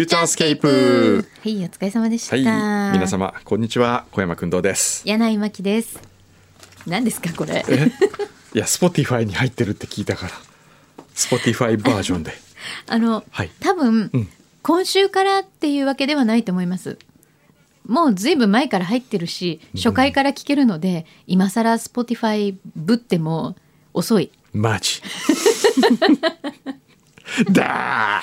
ューチャースケープはい、お疲れ様でした。はい皆様こんにちは小山君堂です柳井真希です。何ですかこれ？え？いや Spotify に入ってるって聞いたから Spotify バージョンで あの、はい多分、うん今週からっていうわけではないと思います。もうずいぶん前から入ってるし、初回から聞けるので、今更 Spotify ぶっても遅い。マジ だー。だー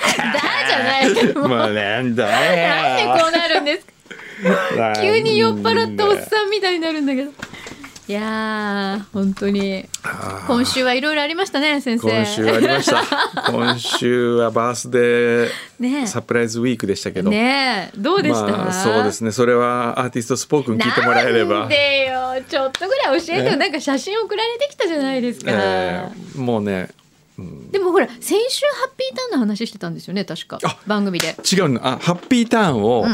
じゃない。もうもうなんだなんでこうなるんですか？よ急に酔っ払ったおっさんみたいになるんだけど。いやー本当に。今週はいろいろありましたね先生。今週ありました。今週はバースデね。ーサプライズウィークでしたけど、ねえどうでした、まあ、そうですね。それはアーティストスポークン聞いてもらえれば。なんでよ。ちょっとぐらい教えてよ。えなんか写真送られてきたじゃないですか、えーもうねでもほら先週ハッピーターンの話してたんですよね確か。あ番組で。違うの。あハッピーターンを、うん。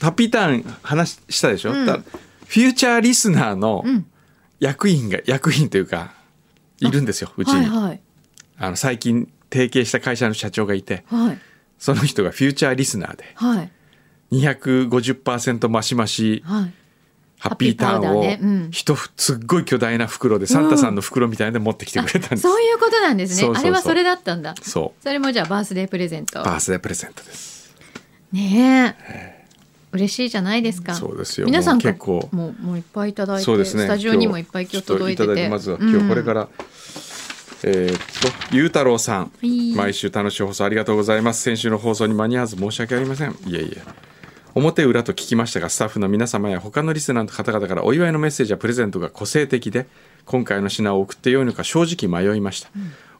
ハッピーターン話したでしょ、うん。だフューチャーリスナーのうん。役員が役員というかいるんですようちに、はいはい。あの最近提携した会社の社長がいてはい。その人がフューチャーリスナーではい。250%増し増しはいハッピーターンを一ふすっごい巨大な袋でサンタさんの袋みたいなので持ってきてくれたんです、そういうことなんですね。あれはそれだったんだ。そそれもじゃあバースデープレゼント。うバースデープレゼントです。ねえ。嬉しいじゃないですか。そうですよ。皆さん結構。もうもういっぱいいただいてそうですね。スタジオにもいっぱい今日届いてて。きまずは今日これから、えーっとゆうたろうさん、い。毎週楽しい放送ありがとうございます。先週の放送に間に合わず申し訳ありません。いえいえ表裏と聞きましたがスタッフの皆様や他のリスナーの方々からお祝いのメッセージやプレゼントが個性的で今回の品を送ってよいのか正直迷いました、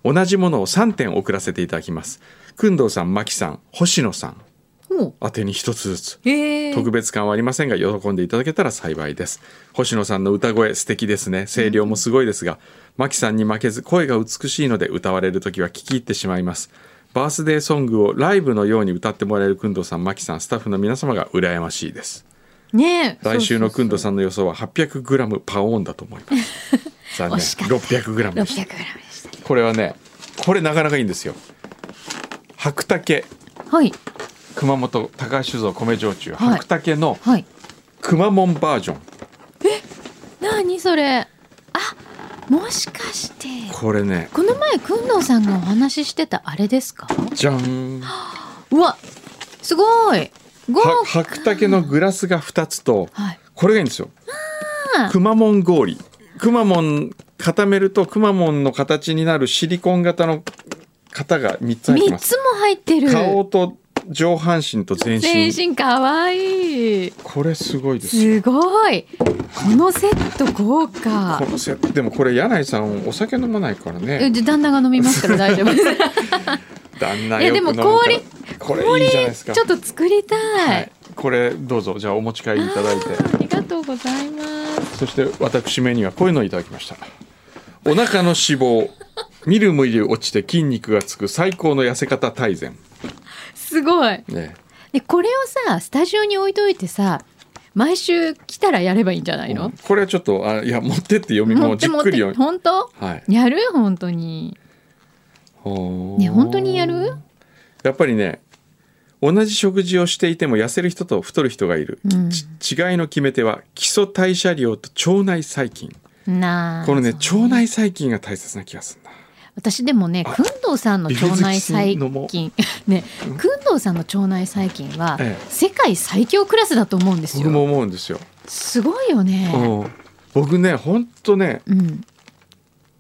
同じものを3点送らせていただきます。工藤さん牧さん星野さん。宛てに一つずつ。特別感はありませんが喜んでいただけたら幸いです。星野さんの歌声素敵ですね。声量もすごいですがマキさんに負けず声が美しいので歌われる時は聞き入ってしまいますバースデーソングをライブのように歌ってもらえる工藤さんマキさんスタッフの皆様が羨ましいです。ねえ。来週の工藤んさんの予想は 800g パオーンだと思います。残念惜しかった。600g で600し g たでした。これはねこれなかなかいいんですよ。白竹。はい。熊本高橋酒造米焼酎、はい。白竹のはい。くまモンバージョン。何それ？あもしかしてこれね。この前くんどうさんがお話ししてたあれですか？じゃん。うわすごい。白竹のグラスが2つとはい。これがいいんですよ。くまモン氷。くまモン固めるとくまモンの形になるシリコン型の型が3つ入って三ます。つも入ってる。顔と上半身と全身。全身かわい。いこれすごいですよ。すごい。このセット豪華。このセットでもこれ柳井さんお酒飲まないからえねで旦那が飲みますから大丈夫です。旦那いやでもよく飲むから。氷これいいじゃないですか。ちょっと作りたい、はい、これどうぞ。じゃあお持ち帰りいただいて。ありがとうございます。そして私目にはこういうのをいただきました。お腹の脂肪。みるみる落ちて筋肉がつく最高の痩せ方大全すごい。ね。でこれをさスタジオに置いといてさ毎週来たらやればいいんじゃないの、これはちょっとあいや持ってって読みもうじっくり読み。本当？はい。やる？本当に。ね本当にやる？やっぱりね同じ食事をしていても痩せる人と太る人がいる、うん。ち違いの決め手は基礎代謝量と腸内細菌。なあこのねそう腸内細菌が大切な気がするな私でもねあ工藤さんの腸内細菌 ね工藤さんの腸内細菌はええ。世界最強クラスだと思うんです僕もよ思うんですよ、すごいよね。うん、僕ねほんとねうん。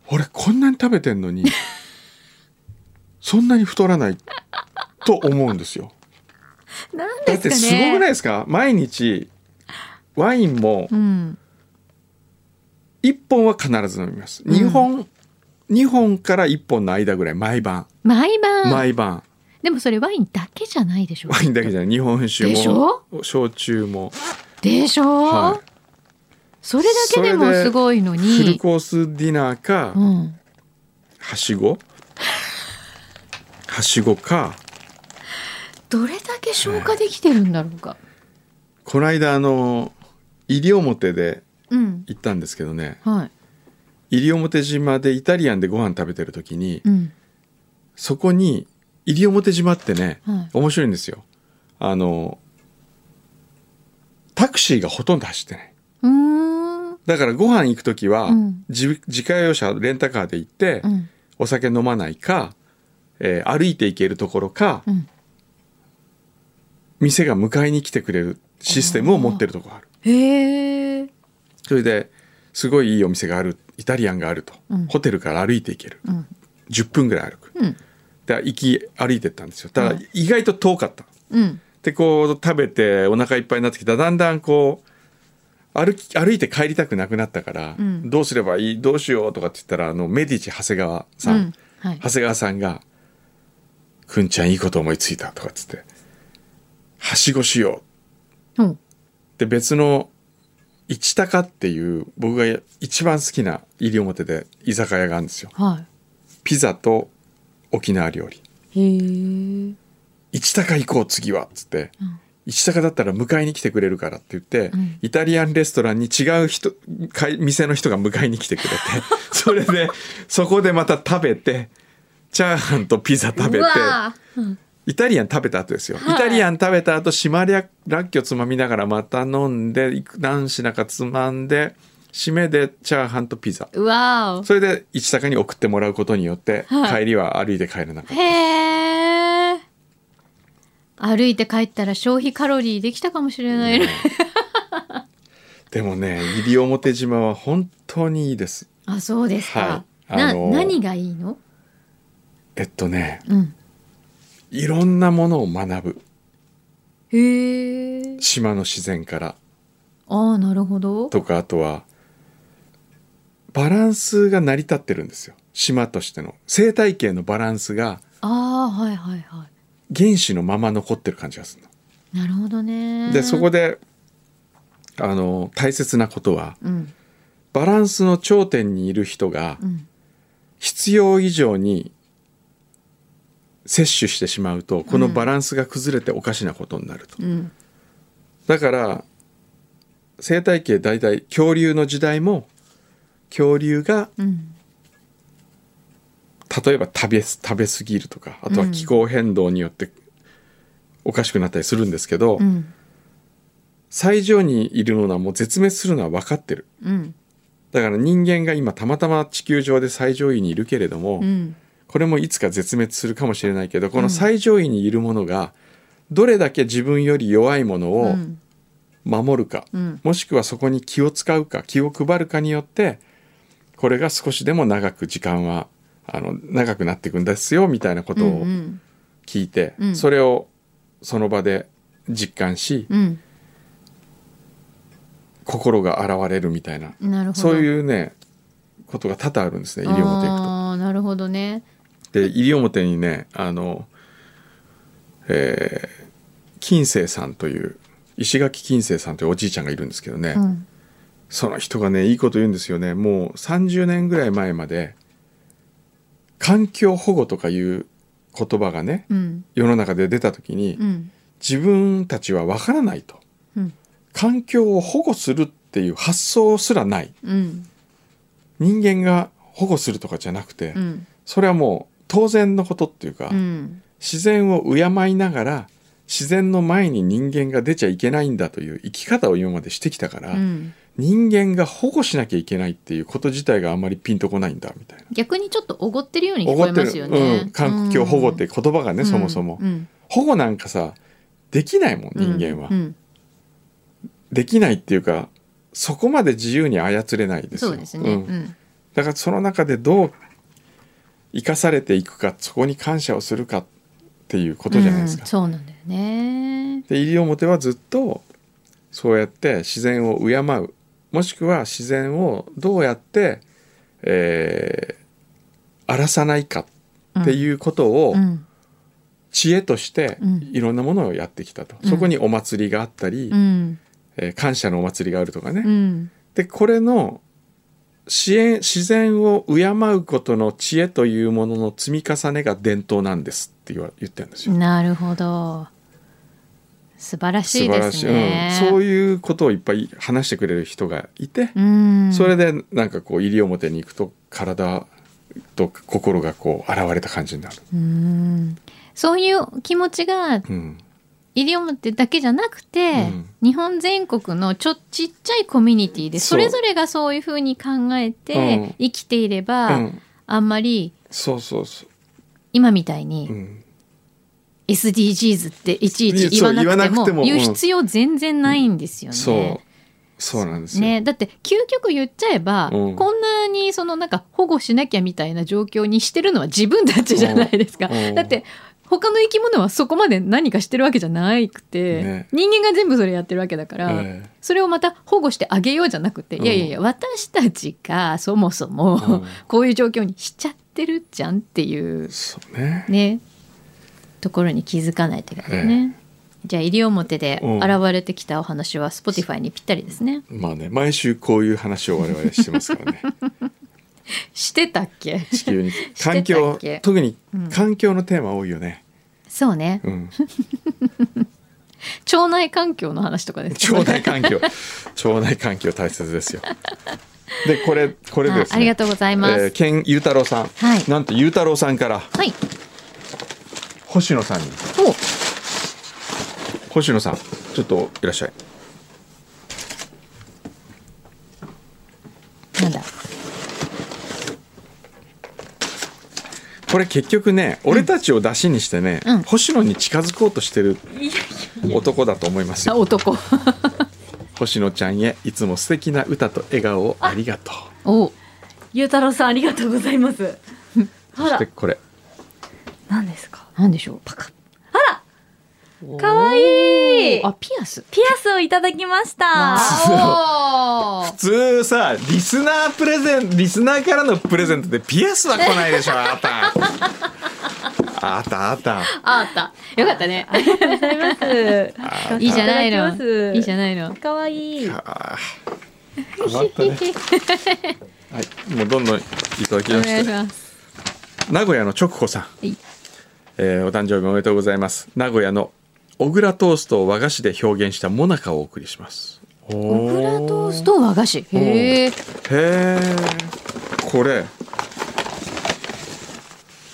俺こんなに食べてんのに そんなに太らないと思うんですよ。なんだってですかね。すごくないですか？毎日ワインもうん。1本は必ず飲みます。うん2本、2本から1本の間ぐらい毎晩。毎晩。毎晩。でもそれワインだけじゃないでしょ？ワインだけじゃない。日本酒もょ？焼酎も。でしょ、はい。それだけでもすごいのフルにコースディナーか、うん。はしご？はしごか。どれだけ消化できてるんだろうか、この間あの西表でうん。行ったんですけどね。はい西表島でイタリアンでご飯食べてる時に、うん。そこに西表島ってね、はい。面白いんですよ。あのタクシーがほとんど走ってない。だからご飯行く時は、うん。自自家用車レンタカーで行って、うん。お酒飲まないか、えー歩いて行けるところか、うん。店が迎えに来てくれるシステムを持ってるとこある。へえそれですごいいいお店があるイタリアンがあると、うん。ホテルから歩いて行ける、うん。10分ぐらい歩く。うん。で行き歩いてったんですよ。ただうん。意外と遠かった。うん。でこう食べてお腹いっぱいになってきた。らだんだんこう歩き歩いて帰りたくなくなったから、うん。どうすればいい？どうしようとかって言ったらあのメディチ長谷川さん、うん。はい。長谷川さんが「くんちゃんいいこと思いついた」とかっつって「はしごしよう」うん。で別の一高っていう僕が一番好きな西表で居酒屋があるんですよ。はピザと沖縄料理。一高行こう次はっつって、一高だったら迎えに来てくれるからって言って、うん。イタリアンレストランに違う人かい店の人が迎えに来てくれて それでそこでまた食べてチャーハンとピザ食べてうんイタリアン食べた後ですよ、はい。イタリアン食べた後島ららっきょつまみながらまた飲んでいく何品かつまんで締めでチャーハンとピザ。うわそれで一高に送ってもらうことによって、はい。帰りは歩いて帰らなかった。ーへえ歩いて帰ったら消費カロリーできたかもしれないね、でもね西表島は本当にいいです。あそうですか、はい。あな何がいいの？えっとねうんいろんなものを学ぶ。へえ。島の自然から。ああなるほど。とかあとはバランスが成り立ってるんですよ。島としての。生態系のバランスがああはいはいは原子のまま残ってる感じがするいなるほどね。の。でそこであの大切なことはうん。バランスの頂点にいる人がうん。必要以上に摂取してしまうとこのバランスが崩れておかしなことになると。うん。だから生態系大体恐竜の時代も恐竜がうん。例えば食べす食べ過ぎるとかあとは気候変動によっておかしくなったりするんですけど、うん。最上にいるのはもう絶滅するのは分かってる。うん。だから人間が今たまたま地球上で最上位にいるけれども、うんこれもいつか絶滅するかもしれないけどこの最上位にいるものがどれだけ自分より弱いものうをん。守るか、うん。もしくはそこに気を使うか気を配るかによってこれが少しでも長く時間はあの長くなっていくんですよみたいなことうをん。聞いて、うん。それをその場で実感し、うん。心が現れるみたいな。そういうねことが多々あるんですね西表行くと。ああなるほどねで西表にねあの、えー金星さんという石垣金星さんというおじいちゃんがいるんですけどね、うん。その人がねいいこと言うんですよね。もう30年ぐらい前まで環境保護とかいう言葉がねうん。世の中で出た時に、うん。自分たちは分からないと。うん。環境を保護するっていう発想すらない。うん。人間が保護するとかじゃなくて、うん。それはもう当然のことっていうか、うん。自然を敬いながら自然の前に人間が出ちゃいけないんだという生き方を今までしてきたから、うん。人間が保護しなきゃいけないっていうこと自体があんまりピンとこないんだみたいな。逆にちょっとおごってるように聞こえますよね。うん、環境保護って言葉がね、うん。そもそも、うん。保護なんかさできないもん人間は、うん。できないっていうかそこまで自由に操れないですよ。そうですね。だからその中でどう生かされていくかそこに感謝をするかっていうことじゃないですか。うん。そうなんだよね。で西表はずっとそうやって自然を敬うもしくは自然をどうやって、えー荒らさないかっていうことをうん。知恵としてうん。いろんなものをやってきたと、うん。そこにお祭りがあったり、うん。えー感謝のお祭りがあるとかね、うん。でこれの自然を敬うことの知恵というものの積み重ねが伝統なんですって言わ言ってるんですよ。なるほど。素晴らしいですね。うん、そういうことをいっぱい話してくれる人がいて、うんそれでなんかこう西表に行くと体と心がこう現れた感じになる。うんそういう気持ちがうん西表だけじゃなくて、うん。日本全国のちょちっちゃいコミュニティでそれぞれがそういうふうに考えうん。て生きていれば、うん。あんまりそうそうそ今みたいうにうん、SDGs っていちいち言わなくてもも言う必要全然ないんですよね。そう。そうなんですよ、ね、だって究極言っちゃえば、うん。こんなにそのなんか保護しなきゃみたいな状況にしてるのは自分たちじゃないですか。うん。だって他の生き物はそこまで何かしてるわけじゃなくて、ね。人間が全部それやってるわけだから、ええ。それをまた保護してあげようじゃなくて、うん。いやいやいや私たちがそもそも、うん。こういう状況にしちゃってるじゃんっていうそうね。ね。ところに気づかないといけないね。じゃあ西表でうん。現れてきたお話は Spotify にぴったりですね。まあね毎週こういう話を我々してますからね。してたっけ？地球に。てた環境特にうん環境のテーマ多いよね、そうね。うん、腸内環境の話とかですか腸内環境。腸内環境大切ですよ。でこれこれですね。あありがとうございます。えー、うたろうさん、はい。なんとゆうたろうさんからはい。星野さんに。お。星野さんちょっといらっしゃいなんだ。これ結局ね俺たちを出しにしてね、うん星野に近づこうとしてる男だと思いますよあ男。星野ちゃんへいつも素敵な歌と笑顔をありがとうおゆうたろうさんありがとうございます。そして、これ何ですか？なんでしょう？パカッ。かわいいあピアス。ピアスをいただきました。わ普通さリスナープレゼンリスナーからのプレゼントでピアスは来ないでしょあなた あったあったああった。よかったね。ありがとうございます。あいいじゃないのいいじゃないの。かわいい。あー困ったねはいもうどんどんいただきおまして。名古屋の直子さん、いえーお誕生日おめでとうございます名古屋の小倉トーストを和菓子で表現したモナカをお送りしますオクラトースト和菓子？へえ。へえこれ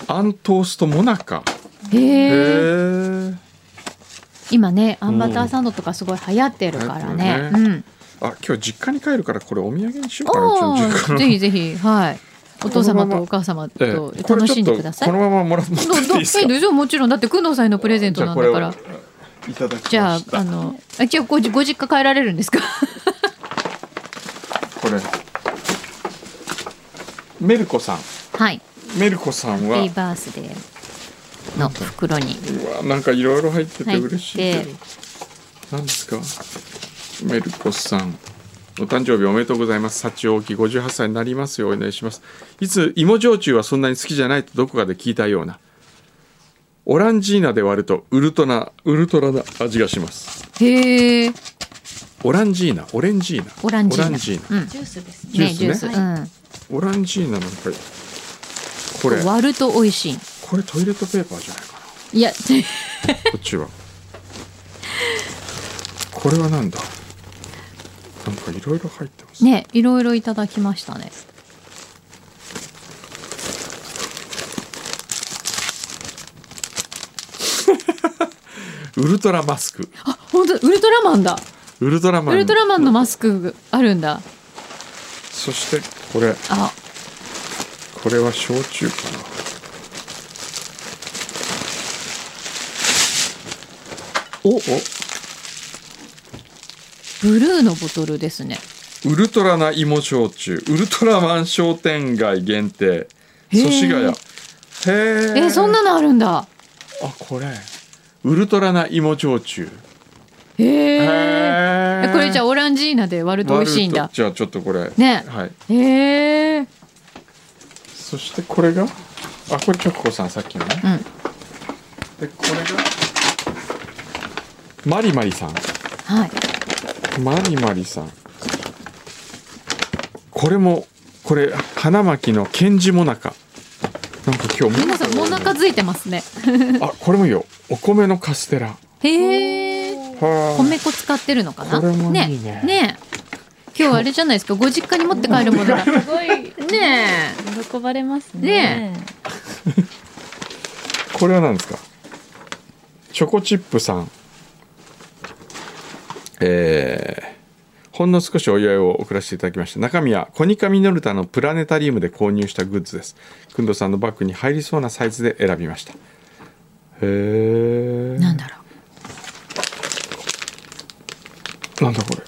あんトーストモナカへへえ。え今ね、あんバターサンドとかすごい流行ってるからね。うん。あ今日実家に帰るからこれお土産にしようかなぜひぜひ、はい。お父様とお母様ええと楽しんでください。このままもら持っていいですか？えどうぞもちろんだって工藤さんへのプレゼントなんだからじゃあこれをいただきました。じゃああのあじゃあごじご実家帰られるんですか？これメルコさん。はい。メルコさんはハッピーバースデーの袋に。うわなんかいろいろ入ってて嬉しいけてど何ですか？メルコさん。お誕生日おめでとうございます。幸大き58歳になりますようお願いします。いつ芋焼酎はそんなに好きじゃないとどこかで聞いたようなオランジーナで割るとウルトラウルトラな味がします。へえオランジーナオレンジーナ。オランジーナ。オランジーナ。うん。ジュースですね。ジュースね。ねオランジーナなんかこれ。割ると美味しい。これトイレットペーパーじゃないかいや。なこっちは。これはなんだ？なんかいろいろ入ってますね。いろいろいただきましたねウルトラマスク。あ本当ウルトラマンだ。ウルトラマン。ウルトラマンのマスクあるんだ。そしてこれ。あ。これは焼酎かな。おお。ブルーのボトルですね。ウルトラな芋焼酎。ウルトラマン商店街限定。祖師ヶ谷へええそんなのあるんだ。あこれウルトラな芋焼酎。へへええこれじゃあオランジーナで割ると美味しいんだ。じゃあちょっとこれ。ね。はい。へえそしてこれがあこれ直子さんさっきのね。うん。でこれがマリマリさん。はい。マリマリさん。これもこれ花巻のケンジモナカなんか今日皆さんもなかづいてますね。あこれもいいよ。お米のカステラ。へえ。はあ米粉使ってるのかな？これもいいね。ね。今日あれじゃないですか？ご実家に持って帰るものがすごい。ね喜ばれますね。ね これは何ですか？チョコチップさん。えーほんの少しお祝いを送らせていただきました。中身はコニカミノルタのプラネタリウムで購入したグッズです。くんどさんのバッグに入りそうなサイズで選びました。へえなんだろなんだこれ。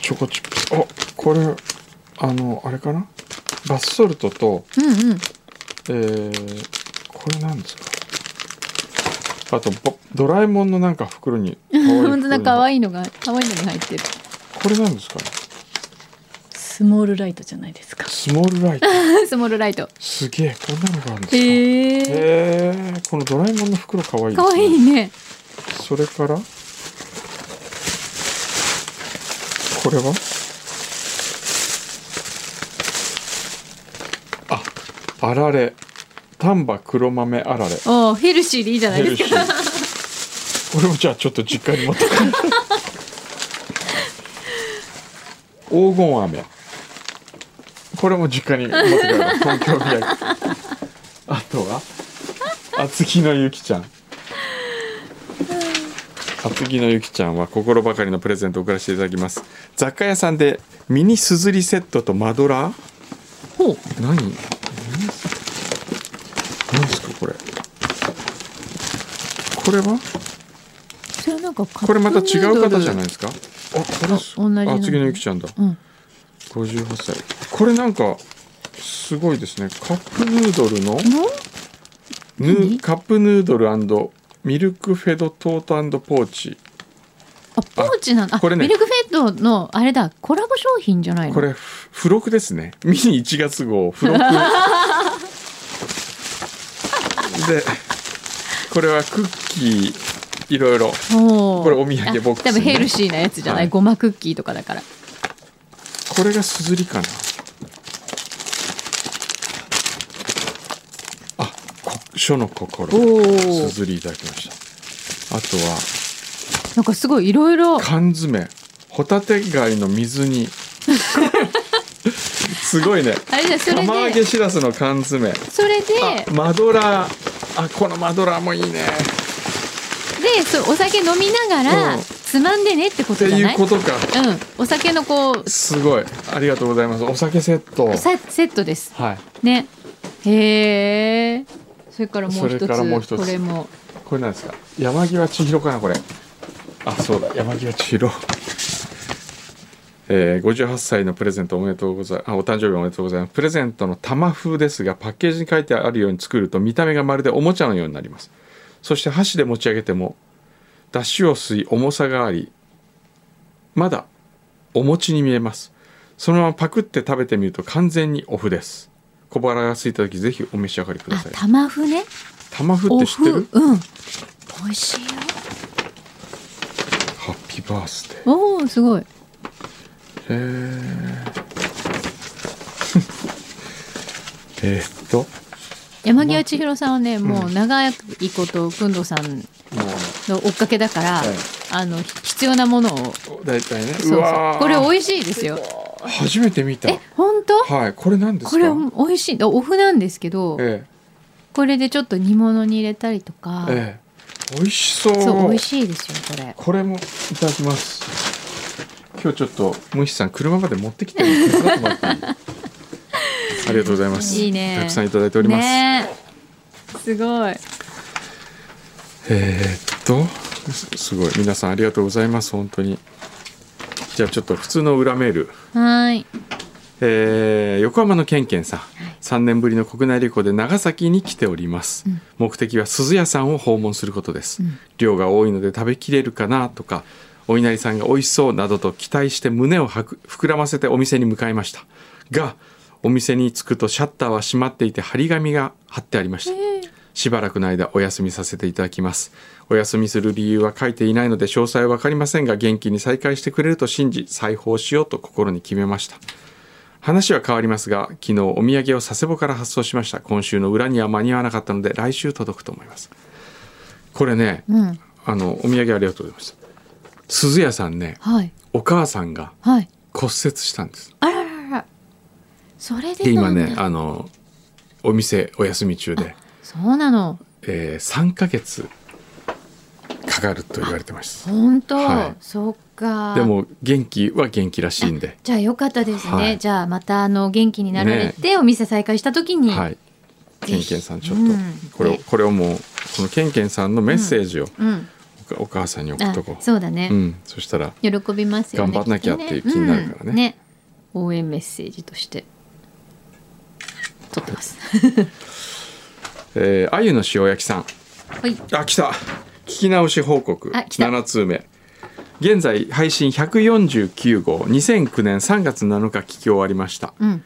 チョコチップ。スあこれあのあれかな？バスソルトとううんうん。えー、これなんですか？あとぼドラえもんのなんか袋に可愛い本当だ可い愛いのが可愛いのに入ってる。これなんですかね？スモールライトじゃないですか。スモールライト。スモールライト。すげえこんなのがあるんですか？へえ。このドラえもんの袋可愛い可愛いね。それから？これは？ああられ丹波黒豆あられ。おーヘルシーでいいじゃないですか。ー。これもじゃあちょっと実家に持ってくる 黄金飴。これも実家に持ってくる 東京土産。あとは？厚木のゆきちゃん。厚木のゆきちゃんは心ばかりのプレゼントを送らせていただきます。雑貨屋さんでミニすずりセットとマドラー？ほう。何？何ですかこれ？これは？それはなんかこれまた違う方じゃいないですか？あこれ同じの。あ次のゆきちゃんだ。うん。58歳。これなんかすごいですね。カップヌードルの？のヌ何？カップヌードルミルクフェドトートポーチ。あポーチなんあこれね。ミルクフェッドのあれだ。コラボ商品じゃないの？これふ付録ですね。ミニ1月号。付録 でこれはクッキーいろいろ。これお土産ボックス多分ヘルシーなやつじゃない、はい。ごまクッキーとかだから。これがすずりかな。あこ書の心。すずりいただきました。あとは。なんかすごいいろいろ缶詰。ホタテ貝の水煮。すごいね。あれ釜揚げでしらすの缶詰。それで。あマドラーあこのマドラーもいいね。でそうお酒飲みながら、うん。つまんでねってこってとじゃない？いうことか。うん。お酒のこうすごい。ありがとうございます。お酒セット。セセットです。はい。ね。へえそれからもうそれ一つからもう一つ。これも。これなんですか？山際千尋かなこれ。あそうだ。山際千尋えー、58歳のプレゼントおめでとうございあお誕生日おめでとうございます。プレゼントの玉風ですがパッケージに書いてあるように作ると見た目がまるでおもちゃのようになります。そして箸で持ち上げても出汁を吸い重さがありまだお餅に見えます。そのままパクって食べてみると完全にお麩です。小腹が空いた時ぜひお召し上がりくだあさい。玉麩ね。玉麩って知ってる？うん。美味しいよ。ハッピーバースデー。おおすごい。へえ えーっと。山際千尋さんはねもう長いことくんどうさんもの追っかけだから、はい。あの必要なものを。う大体ね。そうそう。これ美味しいですよ。初めて見た。え本当？はい。これ何ですか？これ美味しい。お麩なんですけどえこれでちょっと煮物に入れたりとか、えええ。美味しそう。そう美味しいですよこれ。これもいただきます今日ちょっとムヒさん車まで持ってきてる手伝ってもらってありがとうございます。いいね。たくさんいただいております、ね。えすごい。えーっとすすごい。皆さんありがとうございます。本当に。じゃあちょっと普通の裏メール。はーい。えー横浜のケンケンさん、3年ぶりの国内旅行で長崎に来ております、うん。目的は鈴屋さんを訪問することです、うん。量が多いので食べきれるかなとかお稲荷さんが美味しそうなどと期待して胸をはく膨らませてお店に向かいました。がお店に着くとシャッターは閉まっていて張り紙が貼ってありました。しばらくの間お休みさせていただきます。お休みする理由は書いていないので詳細は分かりませんが元気に再開してくれると信じ再訪しようと心に決めました。話は変わりますが昨日お土産を佐世保から発送しました。今週の裏には間に合わなかったので来週届くと思います。これねうん。あのお土産ありがとうございます鈴屋さんねはい。お母さんがはい。骨折したんです。あらららら。それでで今ねあのお店お休み中で、そうなの。えー、3ヶ月かかかると言われてます。本当、はい。そっか。でも元気は元気らしいんで。じゃあよかったですね、はい。じゃあまたあの元気になられて、お店再開した時に、はい。ケンケンさんちょっと、うん。これをね。これをもうこのケンケンさんのメッセージをうん。お母お母さんに送っあとこう。そうだね、うん、そしたら喜びますよね頑張んなきゃっていう気になるからね。うん。応援メッセージとして。撮ってます。えー、あゆの塩焼きさん。はい。あ来た。聞き直し報告。あ来た。7通目。現在配信149号。2009年3月7日聞き終わりました、うん。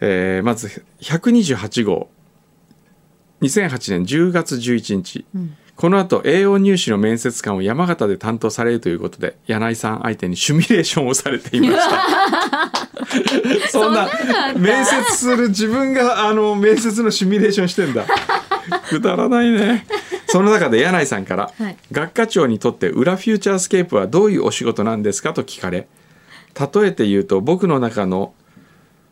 えーまず128号。2008年10月11日、んこの後栄養入試の面接官を山形で担当されるということで柳井さん相手にシミュレーションをされていました。そんな面接する自分があの面接のシミュレーションしてんだ。くだらないね。その中で柳井さんから、はい。学科長にとって裏フューチャースケープはどういうお仕事なんですかと聞かれ例えて言うと僕の中の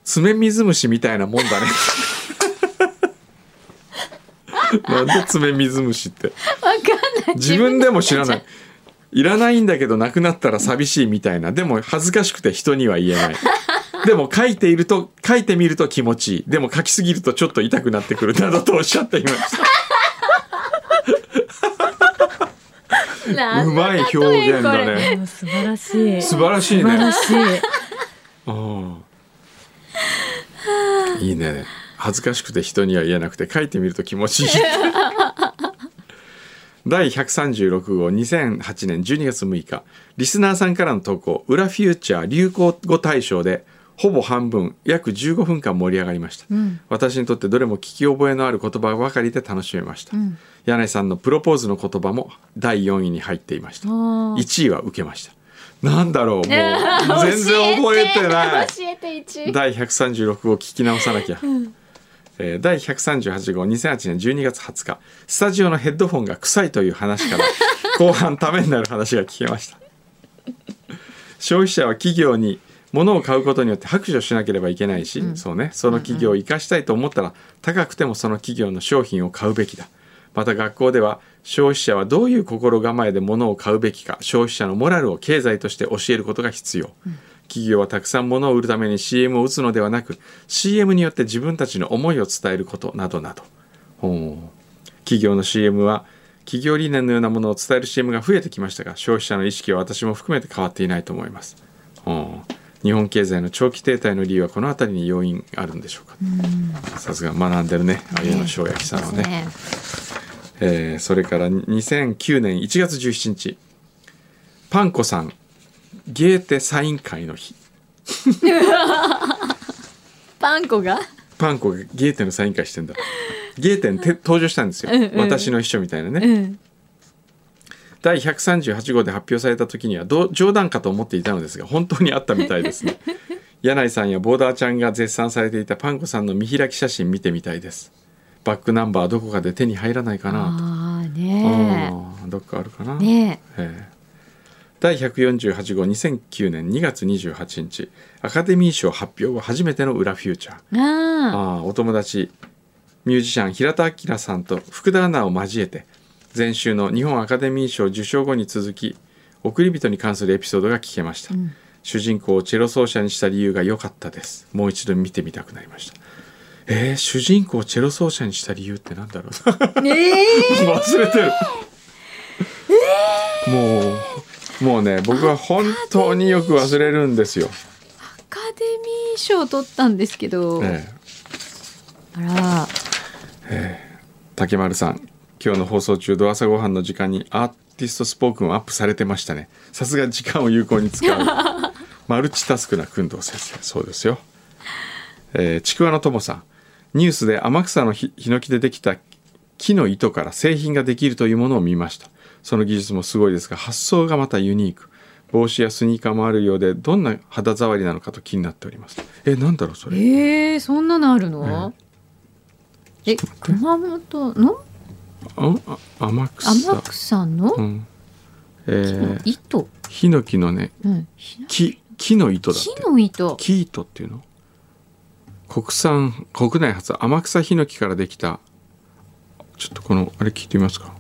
爪水虫みたいなもんだね なんで爪水虫って。わかんない。自分でも知らない。い。らないんだけどなくなったら寂しいみたいな。でも恥ずかしくて人には言えない。でも書いていると書いてみると気持ちいい。でも書きすぎるとちょっと痛くなってくるなどとおっしゃっていました。うまい表現だね。素晴らしい。素晴らしい素晴らねしい。うんいいね恥ずかしくて人には言えなくて書いてみると気持ちいい。第136号2008年12月6日。リスナーさんからの投稿「裏フューチャー流行語大賞」でほぼ半分約15分間盛り上がりました、ん。私にとってどれも聞き覚えのある言葉ばかりで楽しめました、ん。柳井さんのプロポーズの言葉も第4位に入っていました。あー。1位は受けました。なんだろうもう 全然覚えてない。教えて一第136号聞き直さなきゃ、えー第138号2008年12月20日スタジオのヘッドフォンが臭いという話から 後半ためになる話が聞けました。消費者は企業に物を買うことによって白状しなければいけないし、そうね。その企業を生かしたいと思ったら高くてもその企業の商品を買うべきだ。また学校では消費者はどういう心構えで物を買うべきか消費者のモラルを経済として教えることが必要、企業はたくさん物を売るために CM を打つのではなく CM によって自分たちの思いを伝えることなどなど。企業の CM は企業理念のようなものを伝える CM が増えてきましたが消費者の意識は私も含めて変わっていないと思います。日本経済の長期停滞の理由はこの辺りに要因あるんでしょうか。さすが学んでるね。あゆの塩焼きさんはね。ね。えーそれから2009年1月17日パンコさんゲーテサイン会の日。パン粉が？パンコがゲーテのサイン会してんだ。ゲーテにて登場したんですよ、うんうん。私の秘書みたいなね、うん。第138号で発表された時には冗談かと思っていたのですが本当にあったみたいですね。柳井さんやボーダーちゃんが絶賛されていたパンコさんの見開き写真見てみたいです。バックナンバーどこかで手に入らないかなと。ああねどっかあるかな、え。ねええ第148号2009年2月28日アカデミー賞発表後初めての裏フューチャー。えあああお友達ミュージシャン平田明さんと福田アナを交えて前週の日本アカデミー賞受賞後に続き送り人に関するエピソードが聞けました、主人公をチェロ奏者にした理由が良かったです。もう一度見てみたくなりました。えー、主人公をチェロ奏者にした理由ってなんだろう？あ ええ 忘れてる、もうもうね僕は本当によく忘れるんですよ、アカデミー賞取ったんですけど、ええ。あら。竹丸さん今日の放送中ド朝ごはんの時間にアーティストスポークンをアップされてましたね。さすが時間を有効に使う。マルチタスクな工藤先生。そうですよ、えーちくわのともさん。ニュースで天草のひヒノキでできた木の糸から製品ができるというものを見ましたその技術もすごいですが発想がまたユニーク。帽子やスニーカーもあるようでどんな肌触りなのかと気になっております。えなんだろうそれ？ええそんなのあるの、え熊本の？ああ天草。天草の？うん。えー糸、ヒノキのねうん、ひ木木の糸だって。木の糸。木糸っていうの？国産国内初天草ヒノキからできた。ちょっとこのあれ聞いてみますか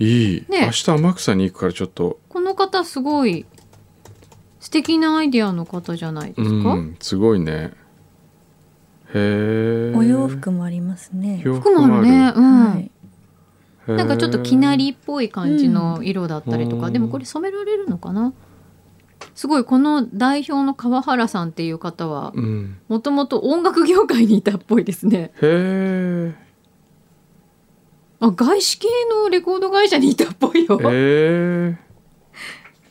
いい、ね。明日天草に行くからちょっと。この方すごい素敵なアイディアの方じゃないですか、うんすごいね。へえお洋服もありますね。洋服もある。ね。うん、なんかちょっときなりっぽい感じの色だったりとか、うん。でもこれ染められるのかな？すごいこの代表の川原さんっていう方はうん。もともと音楽業界にいたっぽいですね。へえあ外資系のレコード会社にいたっぽいよ。へ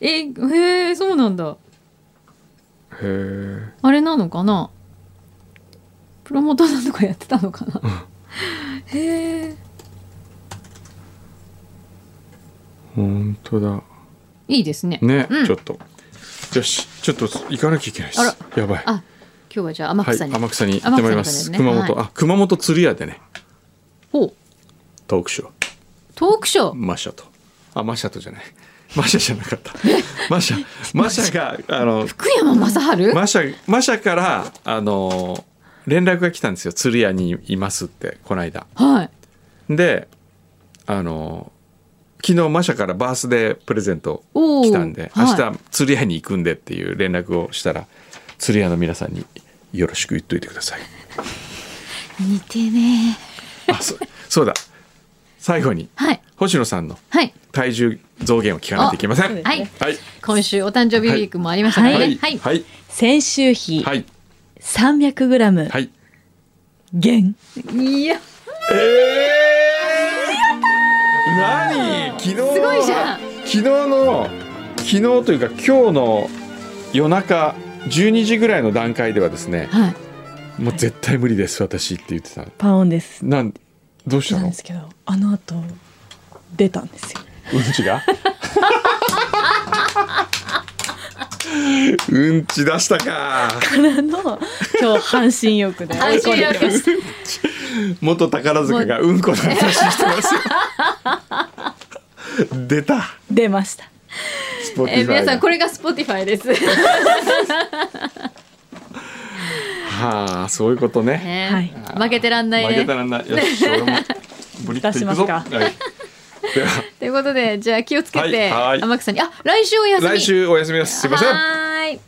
ええへえそうなんだ。へえあれなのかな？プロモーターさんとかやってたのかな？へえ本当だ。いいですね。ね、うん。ちょっと。よしちょっと行かなきゃいけないですあら。やばい。あ今日はじゃあ天はい草に、天草に行ってまいります、熊本、あ熊本釣り屋でね。ほうトークショー。トークショー？マシャと。あマシャとじゃない。マシャじゃなかった。マシャマシャがあの福山雅治、マシャマシャからあの連絡が来たんですよ。釣り屋にいますってこの間。はい。であの昨日マシャからバースデープレゼント来たんで、はい。明日釣り屋に行くんでっていう連絡をしたら釣り屋の皆さんによろしく言っといてください。似てねあそそうだ最後にはい。星野さんのはい。体重増減を聞かないといけません。はい。ねはい。今週お誕生日ウィークもありましたからねはい。はい、はい。先週比はい。300グラムはい。減。いや。えー、何？昨日すすごいじゃん。昨日の昨日というか今日の夜中12時ぐらいの段階ではですねはい。もう絶対無理です私って言ってた。パオンです。なんどうしたの？なんですけど、あの後出たんですよ。うんちが？うんち出したか。からの今日半身浴で追い込んで。きました。元宝塚がうんこの話してますよ。出た。出ました。えー皆さんこれれが Spotify ですはあそういうことね。ね。はい。負けてらんない負けねたらなよし 俺もブリッといくぞ。出しますか。はいでは。ということでじゃあ気をつけてはいはい。天草に。あ来週お休み。来週お休みです。すいません。はーい